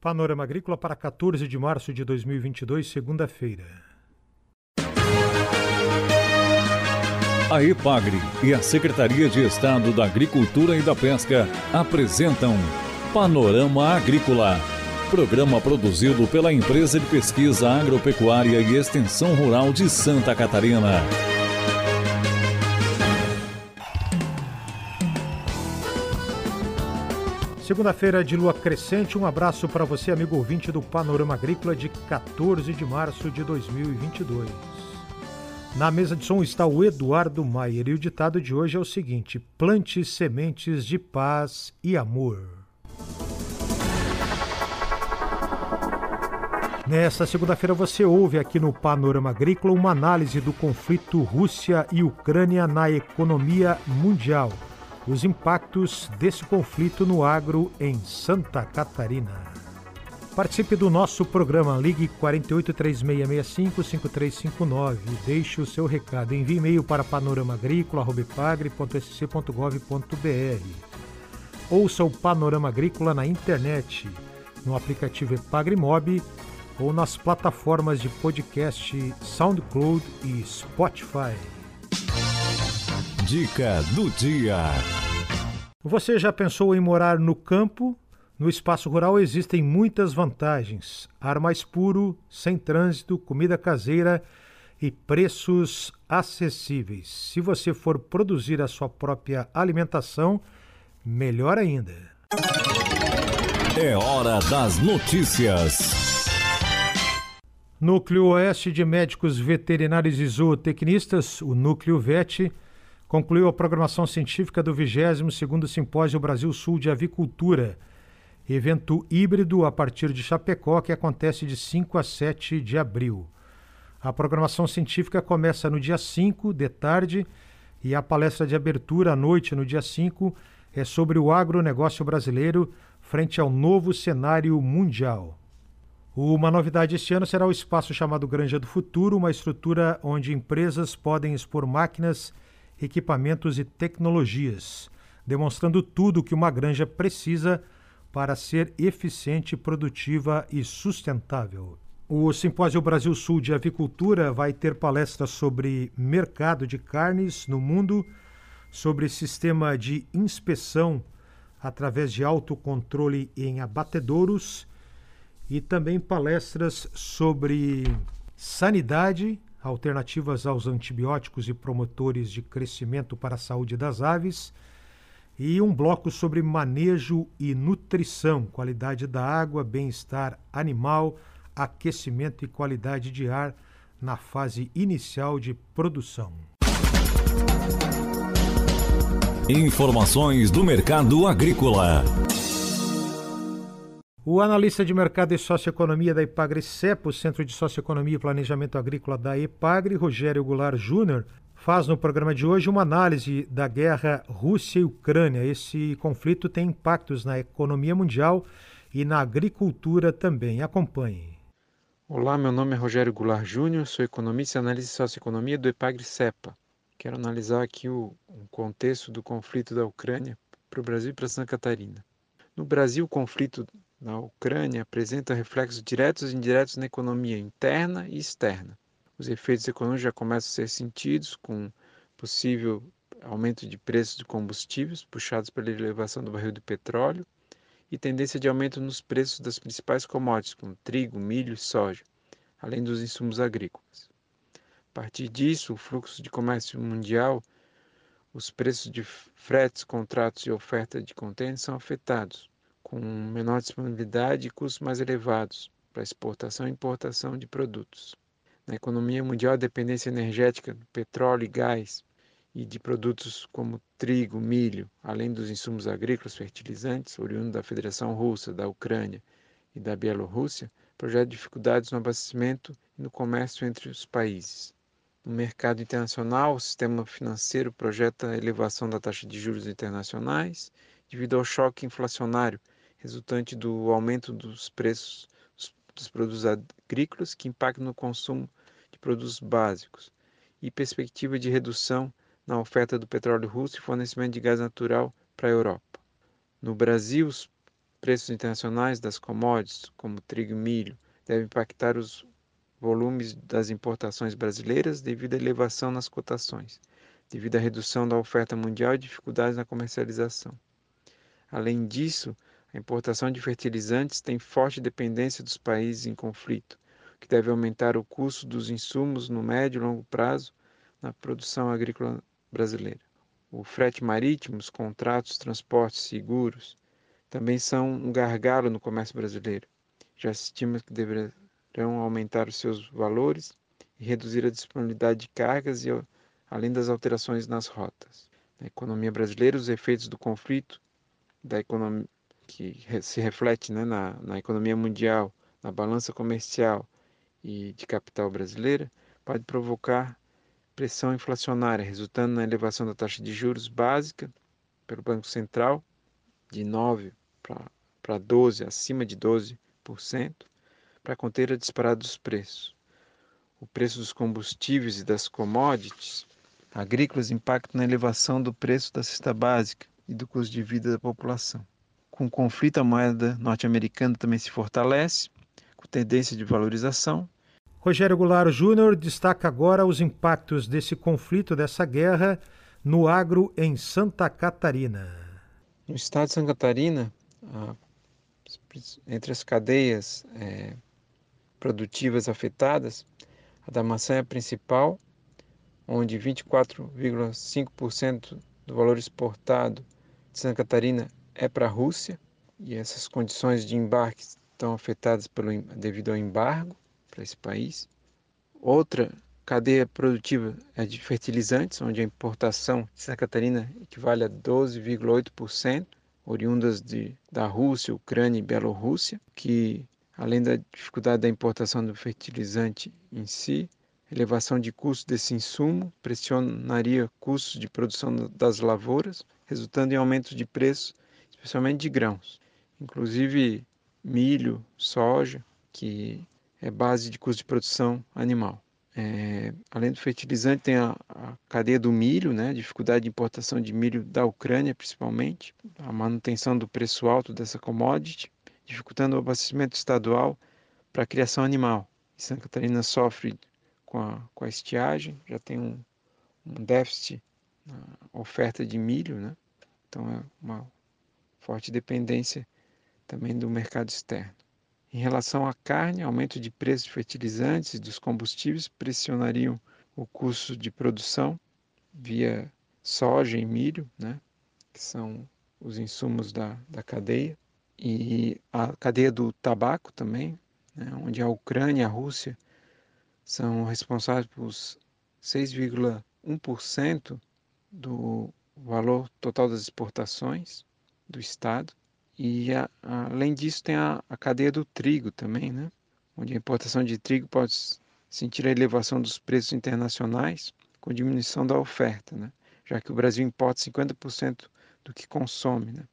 Panorama Agrícola para 14 de março de 2022, segunda-feira. A EPAGRE e a Secretaria de Estado da Agricultura e da Pesca apresentam Panorama Agrícola, programa produzido pela Empresa de Pesquisa Agropecuária e Extensão Rural de Santa Catarina. Segunda-feira de lua crescente, um abraço para você, amigo ouvinte do Panorama Agrícola de 14 de março de 2022. Na mesa de som está o Eduardo Maier e o ditado de hoje é o seguinte: plante sementes de paz e amor. Nesta segunda-feira você ouve aqui no Panorama Agrícola uma análise do conflito Rússia e Ucrânia na economia mundial os impactos desse conflito no agro em Santa Catarina. Participe do nosso programa, ligue 483665-5359 e deixe o seu recado. Envie e-mail para panoramaagrícola.sc.gov.br. Ouça o Panorama Agrícola na internet, no aplicativo Epagrimob ou nas plataformas de podcast SoundCloud e Spotify. Dica do dia. Você já pensou em morar no campo? No espaço rural existem muitas vantagens: ar mais puro, sem trânsito, comida caseira e preços acessíveis. Se você for produzir a sua própria alimentação, melhor ainda. É hora das notícias. Núcleo Oeste de Médicos Veterinários e Zootecnistas, o Núcleo VET, concluiu a programação científica do 22º Simpósio Brasil Sul de Avicultura, evento híbrido a partir de Chapecó que acontece de 5 a 7 de abril. A programação científica começa no dia 5 de tarde e a palestra de abertura à noite, no dia 5, é sobre o agronegócio brasileiro frente ao novo cenário mundial. Uma novidade este ano será o espaço chamado Granja do Futuro, uma estrutura onde empresas podem expor máquinas equipamentos e tecnologias, demonstrando tudo o que uma granja precisa para ser eficiente, produtiva e sustentável. O Simpósio Brasil Sul de Avicultura vai ter palestras sobre mercado de carnes no mundo, sobre sistema de inspeção através de autocontrole em abatedouros e também palestras sobre sanidade alternativas aos antibióticos e promotores de crescimento para a saúde das aves, e um bloco sobre manejo e nutrição, qualidade da água, bem-estar animal, aquecimento e qualidade de ar na fase inicial de produção. Informações do mercado agrícola. O analista de mercado e socioeconomia da Ipagre CEPO, Centro de Socioeconomia e Planejamento Agrícola da Ipagre, Rogério Goulart Júnior, faz no programa de hoje uma análise da guerra Rússia e Ucrânia. Esse conflito tem impactos na economia mundial e na agricultura também. Acompanhe. Olá, meu nome é Rogério Goulart Júnior, sou economista e analista de socioeconomia do Ipagre CEPA. Quero analisar aqui o, o contexto do conflito da Ucrânia para o Brasil e para Santa Catarina. No Brasil, o conflito na Ucrânia apresenta reflexos diretos e indiretos na economia interna e externa. Os efeitos econômicos já começam a ser sentidos com possível aumento de preços de combustíveis puxados pela elevação do barril de petróleo e tendência de aumento nos preços das principais commodities como trigo, milho e soja, além dos insumos agrícolas. A partir disso, o fluxo de comércio mundial, os preços de fretes, contratos e oferta de contêineres são afetados, com menor disponibilidade e custos mais elevados para exportação e importação de produtos. Na economia mundial, a dependência energética do petróleo e gás e de produtos como trigo, milho, além dos insumos agrícolas, fertilizantes, oriundos da Federação Russa, da Ucrânia e da Bielorrússia, projeta dificuldades no abastecimento e no comércio entre os países. No mercado internacional, o sistema financeiro projeta elevação da taxa de juros internacionais devido ao choque inflacionário resultante do aumento dos preços dos produtos agrícolas que impactam no consumo de produtos básicos e perspectiva de redução na oferta do petróleo russo e fornecimento de gás natural para a Europa. No Brasil, preços internacionais das commodities, como trigo e milho, devem impactar os volumes das importações brasileiras devido à elevação nas cotações, devido à redução da oferta mundial e dificuldades na comercialização. Além disso, a importação de fertilizantes tem forte dependência dos países em conflito, que deve aumentar o custo dos insumos no médio e longo prazo na produção agrícola brasileira. O frete marítimo, os contratos, transportes, seguros também são um gargalo no comércio brasileiro. Já estima que deverão aumentar os seus valores e reduzir a disponibilidade de cargas e além das alterações nas rotas. Na economia brasileira, os efeitos do conflito da economia que se reflete né, na, na economia mundial, na balança comercial e de capital brasileira, pode provocar pressão inflacionária, resultando na elevação da taxa de juros básica pelo Banco Central de 9 para 12, acima de 12%, para conter a disparada dos preços. O preço dos combustíveis e das commodities agrícolas impacta na elevação do preço da cesta básica e do custo de vida da população. Com o conflito, a moeda norte-americana também se fortalece, com tendência de valorização. Rogério Goulart Júnior destaca agora os impactos desse conflito, dessa guerra, no agro em Santa Catarina. No estado de Santa Catarina, entre as cadeias é, produtivas afetadas, a da maçã é a principal, onde 24,5% do valor exportado de Santa Catarina é para a Rússia e essas condições de embarque estão afetadas pelo, devido ao embargo para esse país. Outra cadeia produtiva é de fertilizantes, onde a importação de Santa Catarina equivale a 12,8%, oriundas de, da Rússia, Ucrânia e Bielorrússia, que além da dificuldade da importação do fertilizante em si, elevação de custos desse insumo pressionaria custos de produção das lavouras, resultando em aumento de preços especialmente de grãos, inclusive milho, soja, que é base de custo de produção animal. É, além do fertilizante, tem a, a, cadeia do milho, né? dificuldade de importação de milho da Ucrânia, principalmente, a manutenção do preço alto dessa commodity, dificultando o abastecimento estadual para a criação animal. E Santa Catarina sofre com a, com a estiagem, já tem um, um déficit na oferta de milho, né? então é uma forte dependência também do mercado externo. Em relação à carne, aumento de preços de fertilizantes e dos combustíveis pressionariam o custo de produção via soja e milho, né, que são os insumos da, da cadeia, e a cadeia do tabaco também, né, onde a Ucrânia e a Rússia são responsáveis por 6,1% do valor total das exportações do Estado. E a, a, além disso tem a, a, cadeia do trigo também, né? onde a importação de trigo pode sentir a elevação dos preços internacionais com diminuição da oferta, né? já que o Brasil importa 50% do que consome. Né?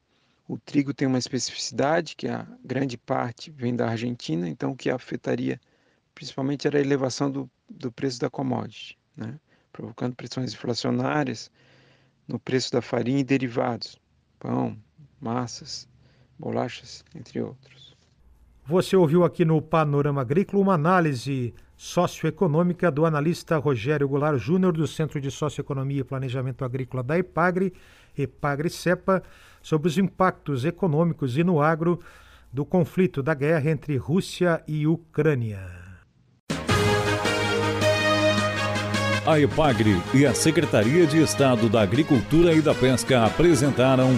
O trigo tem uma especificidade que a grande parte vem da Argentina, então o que afetaria principalmente era a elevação do, do preço da commodity, né? provocando pressões inflacionárias no preço da farinha e derivados, pão, massas, bolachas, entre outros. Você ouviu aqui no Panorama Agrícola uma análise socioeconômica do analista Rogério Goulart Júnior, do Centro de Socioeconomia e Planejamento Agrícola da EPAGRE, EPAGRE-CEPA, sobre os impactos econômicos e no agro do conflito da guerra entre Rússia e Ucrânia. A EPAGRE e a Secretaria de Estado da Agricultura e da Pesca apresentaram